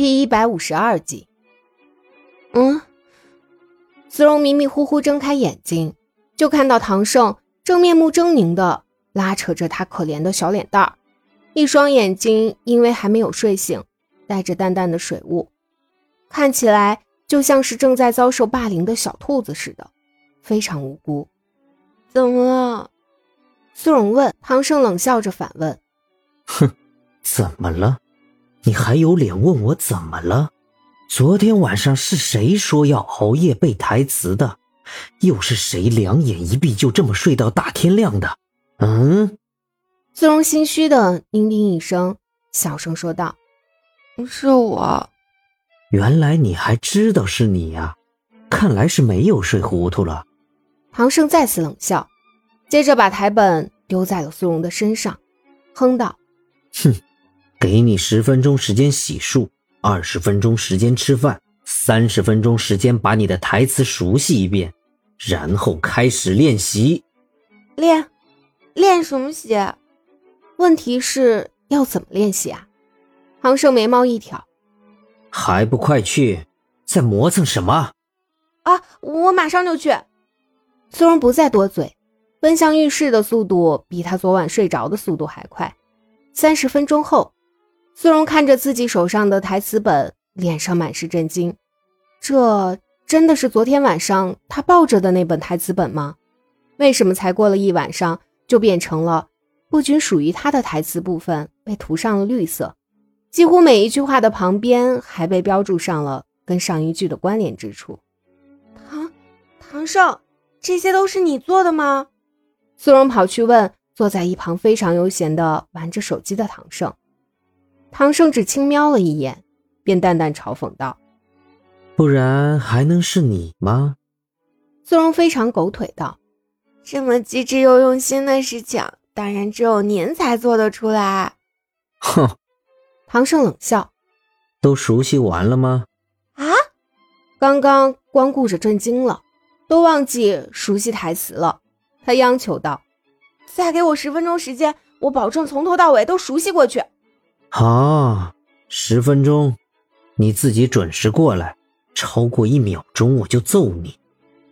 第一百五十二集。嗯，苏荣迷迷糊糊睁开眼睛，就看到唐胜正面目狰狞的拉扯着他可怜的小脸蛋儿，一双眼睛因为还没有睡醒，带着淡淡的水雾，看起来就像是正在遭受霸凌的小兔子似的，非常无辜。怎么了？苏荣问。唐胜冷笑着反问：“哼，怎么了？你还有脸问我怎么了？昨天晚上是谁说要熬夜背台词的？又是谁两眼一闭就这么睡到大天亮的？嗯？”苏荣心虚的嘤嘤一声，小声说道：“是我。”原来你还知道是你呀？看来是没有睡糊涂了。唐胜再次冷笑，接着把台本丢在了苏荣的身上，哼道：“哼，给你十分钟时间洗漱，二十分钟时间吃饭，三十分钟时间把你的台词熟悉一遍，然后开始练习。练，练什么习？问题是要怎么练习啊？”唐胜眉毛一挑：“还不快去！在磨蹭什么？啊，我马上就去。”苏荣不再多嘴，奔向浴室的速度比他昨晚睡着的速度还快。三十分钟后，苏荣看着自己手上的台词本，脸上满是震惊。这真的是昨天晚上他抱着的那本台词本吗？为什么才过了一晚上，就变成了不仅属于他的台词部分被涂上了绿色，几乎每一句话的旁边还被标注上了跟上一句的关联之处？唐唐胜。这些都是你做的吗？苏荣跑去问坐在一旁非常悠闲的玩着手机的唐胜。唐胜只轻瞄了一眼，便淡淡嘲讽道：“不然还能是你吗？”苏荣非常狗腿道：“这么机智又用心的事情，当然只有您才做得出来。”哼，唐胜冷笑：“都熟悉完了吗？”啊，刚刚光顾着震惊了。都忘记熟悉台词了，他央求道：“再给我十分钟时间，我保证从头到尾都熟悉过去。”好，十分钟，你自己准时过来，超过一秒钟我就揍你。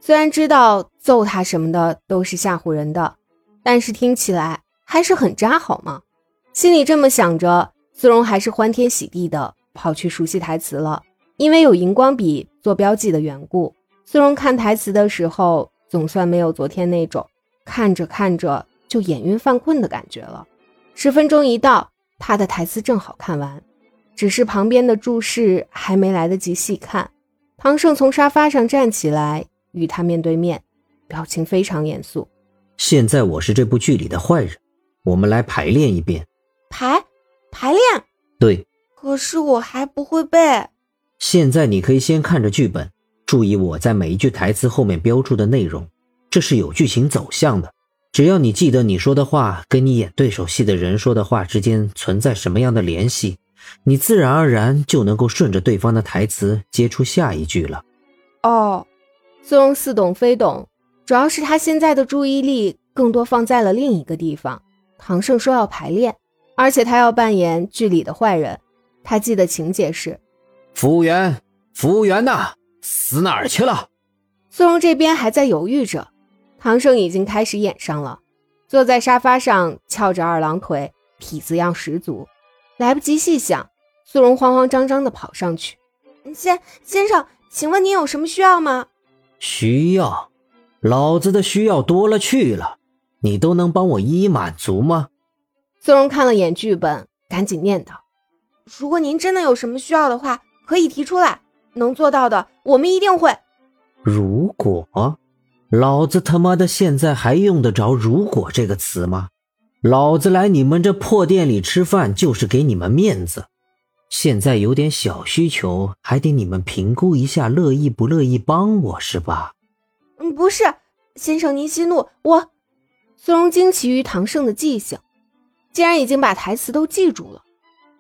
虽然知道揍他什么的都是吓唬人的，但是听起来还是很渣，好吗？心里这么想着，苏荣还是欢天喜地的跑去熟悉台词了，因为有荧光笔做标记的缘故。苏荣看台词的时候，总算没有昨天那种看着看着就眼晕犯困的感觉了。十分钟一到，他的台词正好看完，只是旁边的注释还没来得及细看。唐胜从沙发上站起来，与他面对面，表情非常严肃。现在我是这部剧里的坏人，我们来排练一遍。排排练？对。可是我还不会背。现在你可以先看着剧本。注意我在每一句台词后面标注的内容，这是有剧情走向的。只要你记得你说的话跟你演对手戏的人说的话之间存在什么样的联系，你自然而然就能够顺着对方的台词接出下一句了。哦，苏荣似懂非懂，主要是他现在的注意力更多放在了另一个地方。唐胜说要排练，而且他要扮演剧里的坏人。他记得情节是：服务员，服务员呐。死哪儿去了？苏荣这边还在犹豫着，唐胜已经开始演上了，坐在沙发上翘着二郎腿，痞子样十足。来不及细想，苏荣慌慌张张地跑上去：“先先生，请问您有什么需要吗？”“需要？老子的需要多了去了，你都能帮我一一满足吗？”苏荣看了眼剧本，赶紧念道：“如果您真的有什么需要的话，可以提出来。”能做到的，我们一定会。如果，老子他妈的现在还用得着“如果”这个词吗？老子来你们这破店里吃饭就是给你们面子。现在有点小需求，还得你们评估一下，乐意不乐意帮我是吧？嗯，不是，先生您息怒。我，苏荣惊奇于唐胜的记性，竟然已经把台词都记住了。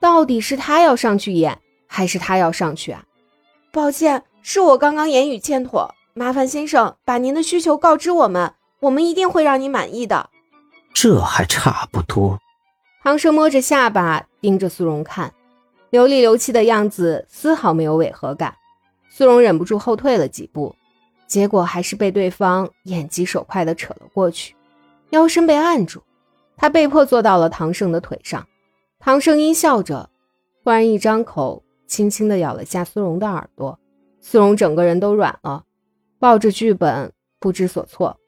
到底是他要上去演，还是他要上去啊？抱歉，是我刚刚言语欠妥，麻烦先生把您的需求告知我们，我们一定会让您满意的。这还差不多。唐生摸着下巴盯着苏荣看，流里流气的样子丝毫没有违和感。苏荣忍不住后退了几步，结果还是被对方眼疾手快地扯了过去，腰身被按住，他被迫坐到了唐胜的腿上。唐胜阴笑着，忽然一张口，轻轻地咬了下苏荣的耳朵。苏荣整个人都软了，抱着剧本不知所措。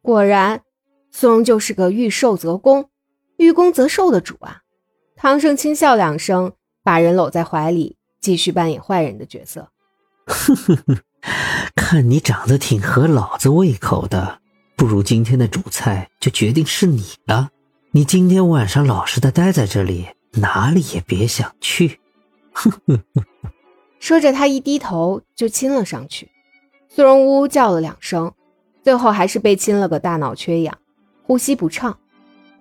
果然，苏荣就是个欲受则攻，欲攻则受的主啊！唐胜轻笑两声，把人搂在怀里，继续扮演坏人的角色。哼哼哼，看你长得挺合老子胃口的，不如今天的主菜就决定是你了。你今天晚上老实的待在这里，哪里也别想去。哼哼哼，说着，他一低头就亲了上去。苏荣呜呜叫了两声，最后还是被亲了个大脑缺氧，呼吸不畅。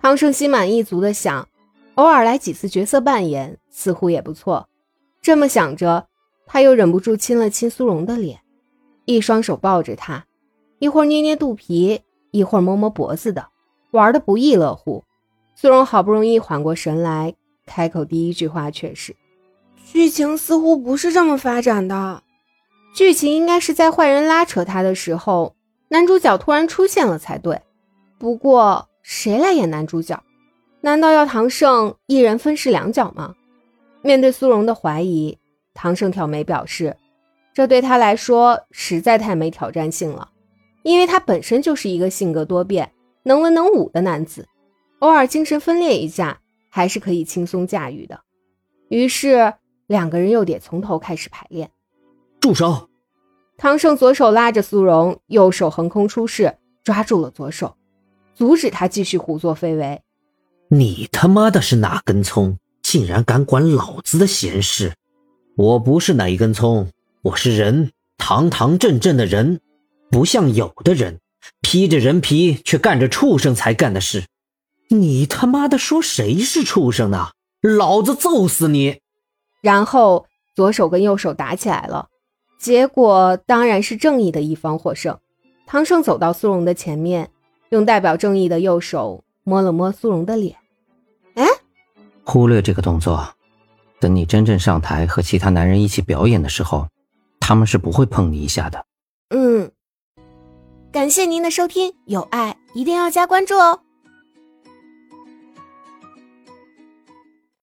唐胜心满意足的想，偶尔来几次角色扮演，似乎也不错。这么想着。他又忍不住亲了亲苏荣的脸，一双手抱着她，一会儿捏捏肚皮，一会儿摸摸脖子的，玩的不亦乐乎。苏荣好不容易缓过神来，开口第一句话却是：“剧情似乎不是这么发展的。剧情应该是在坏人拉扯他的时候，男主角突然出现了才对。不过谁来演男主角？难道要唐胜一人分饰两角吗？”面对苏荣的怀疑。唐胜挑眉表示，这对他来说实在太没挑战性了，因为他本身就是一个性格多变、能文能武的男子，偶尔精神分裂一下还是可以轻松驾驭的。于是两个人又得从头开始排练。住手！唐胜左手拉着苏荣，右手横空出世，抓住了左手，阻止他继续胡作非为。你他妈的是哪根葱，竟然敢管老子的闲事！我不是哪一根葱，我是人，堂堂正正的人，不像有的人披着人皮却干着畜生才干的事。你他妈的说谁是畜生呢？老子揍死你！然后左手跟右手打起来了，结果当然是正义的一方获胜。唐胜走到苏荣的前面，用代表正义的右手摸了摸苏荣的脸。哎，忽略这个动作。等你真正上台和其他男人一起表演的时候，他们是不会碰你一下的。嗯，感谢您的收听，有爱一定要加关注哦。